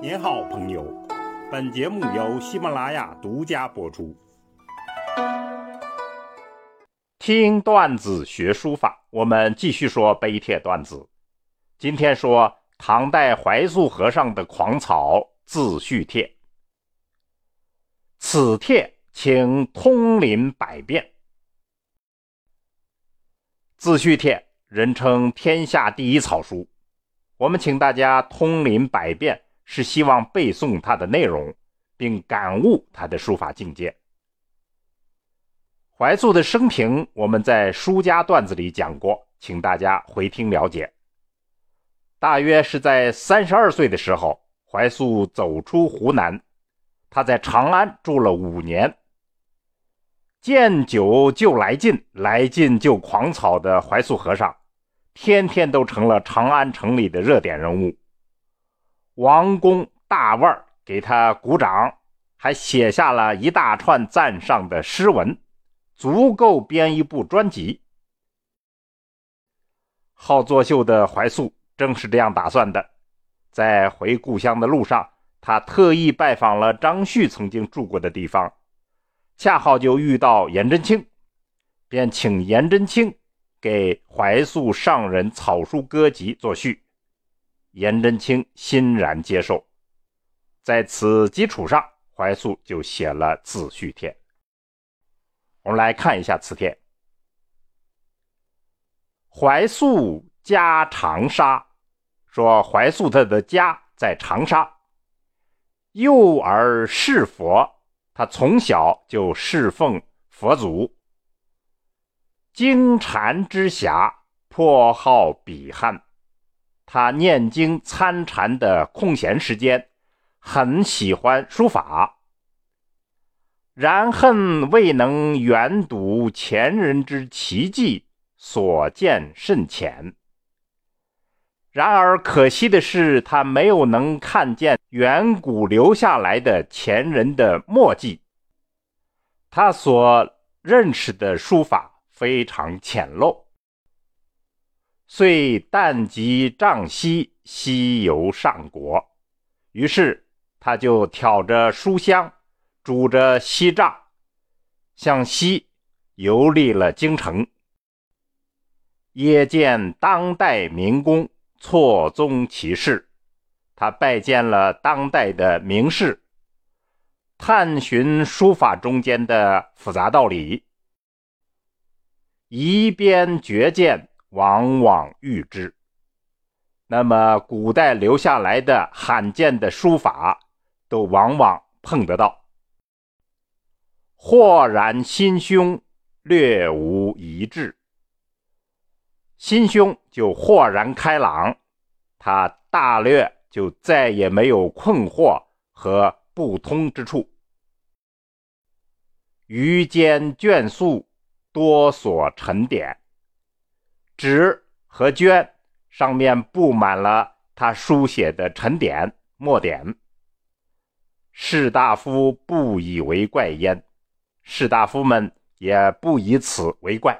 您好，朋友。本节目由喜马拉雅独家播出。听段子学书法，我们继续说碑帖段子。今天说唐代怀素和尚的狂草自叙帖。此帖请通临百遍。自叙帖人称天下第一草书，我们请大家通临百遍。是希望背诵它的内容，并感悟他的书法境界。怀素的生平，我们在书家段子里讲过，请大家回听了解。大约是在三十二岁的时候，怀素走出湖南，他在长安住了五年。见酒就来劲，来劲就狂草的怀素和尚，天天都成了长安城里的热点人物。王公大腕给他鼓掌，还写下了一大串赞赏的诗文，足够编一部专辑。好作秀的怀素正是这样打算的。在回故乡的路上，他特意拜访了张旭曾经住过的地方，恰好就遇到颜真卿，便请颜真卿给怀素上人草书歌集作序。颜真卿欣然接受，在此基础上，怀素就写了自序帖。我们来看一下此帖：怀素家长沙，说怀素他的家在长沙。幼儿侍佛，他从小就侍奉佛祖。经禅之暇，颇好笔汉。他念经参禅的空闲时间，很喜欢书法。然恨未能远睹前人之奇迹，所见甚浅。然而可惜的是，他没有能看见远古留下来的前人的墨迹。他所认识的书法非常浅陋。遂旦即杖西西游上国，于是他就挑着书箱，拄着锡杖，向西游历了京城。谒见当代名工，错综其事，他拜见了当代的名士，探寻书法中间的复杂道理，一边绝见。往往遇之。那么，古代留下来的罕见的书法，都往往碰得到。豁然心胸，略无一致。心胸就豁然开朗，他大略就再也没有困惑和不通之处。余间卷素多所沉淀。纸和绢上面布满了他书写的沉点墨点，士大夫不以为怪焉，士大夫们也不以此为怪。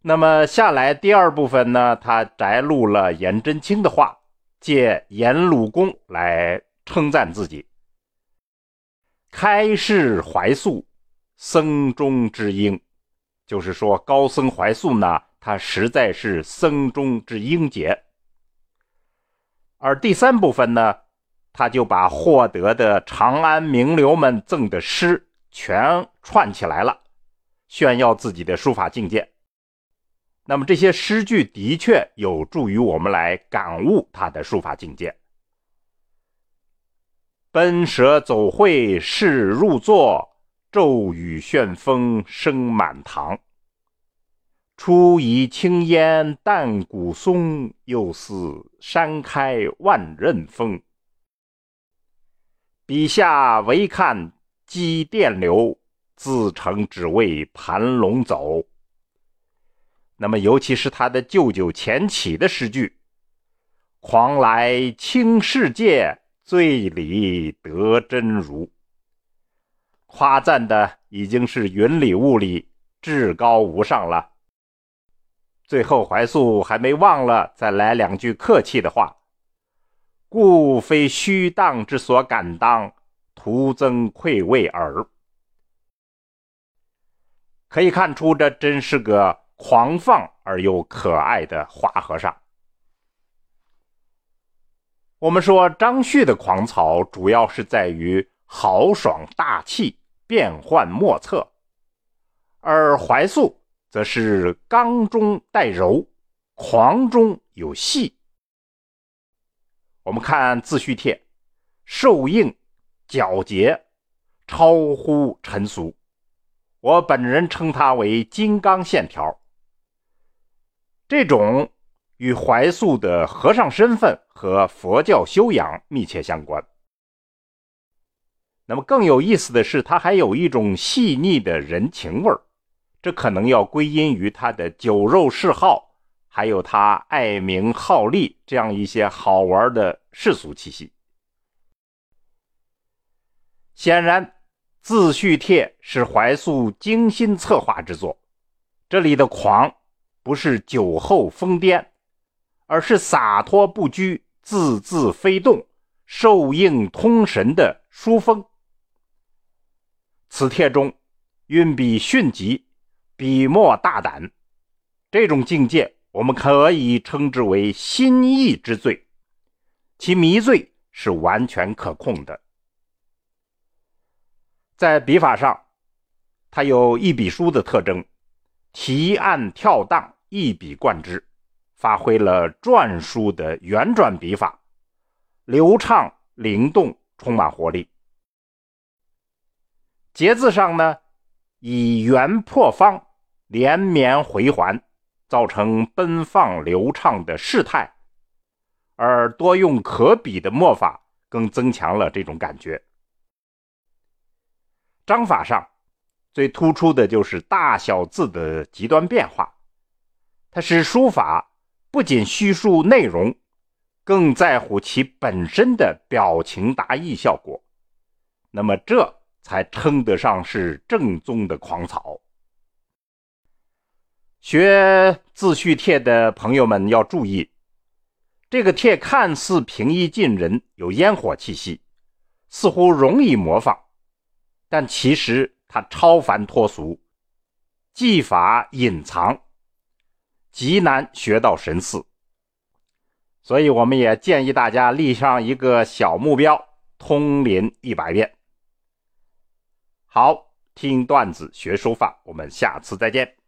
那么下来第二部分呢？他摘录了颜真卿的话，借颜鲁公来称赞自己：开示怀素，僧中之英。就是说，高僧怀素呢，他实在是僧中之英杰。而第三部分呢，他就把获得的长安名流们赠的诗全串起来了，炫耀自己的书法境界。那么这些诗句的确有助于我们来感悟他的书法境界。奔蛇走会势入座。骤雨旋风声满堂，初疑青烟淡古松，又似山开万仞峰。笔下唯看积电流，自成只为盘龙走。那么，尤其是他的舅舅钱起的诗句：“狂来轻世界，醉里得真如。”夸赞的已经是云里雾里，至高无上了。最后，怀素还没忘了再来两句客气的话：“故非虚荡之所敢当，徒增愧畏耳。可以看出，这真是个狂放而又可爱的花和尚。我们说张旭的狂草主要是在于豪爽大气、变幻莫测，而怀素则是刚中带柔，狂中有细。我们看自叙帖，瘦硬、皎洁，超乎尘俗。我本人称它为金刚线条，这种与怀素的和尚身份和佛教修养密切相关。那么更有意思的是，他还有一种细腻的人情味儿，这可能要归因于他的酒肉嗜好，还有他爱名好利这样一些好玩的世俗气息。显然。自叙帖是怀素精心策划之作，这里的狂不是酒后疯癫，而是洒脱不拘、字字飞动、受应通神的书风。此帖中运笔迅疾，笔墨大胆，这种境界我们可以称之为心意之最，其迷醉是完全可控的。在笔法上，它有一笔书的特征，提按跳荡，一笔贯之，发挥了篆书的圆转笔法，流畅灵动，充满活力。节字上呢，以圆破方，连绵回环，造成奔放流畅的势态，而多用可比的墨法，更增强了这种感觉。章法上最突出的就是大小字的极端变化，它使书法不仅叙述内容，更在乎其本身的表情达意效果。那么这才称得上是正宗的狂草。学自叙帖的朋友们要注意，这个帖看似平易近人，有烟火气息，似乎容易模仿。但其实它超凡脱俗，技法隐藏，极难学到神似。所以我们也建议大家立上一个小目标：通临一百遍。好，听段子学书法，我们下次再见。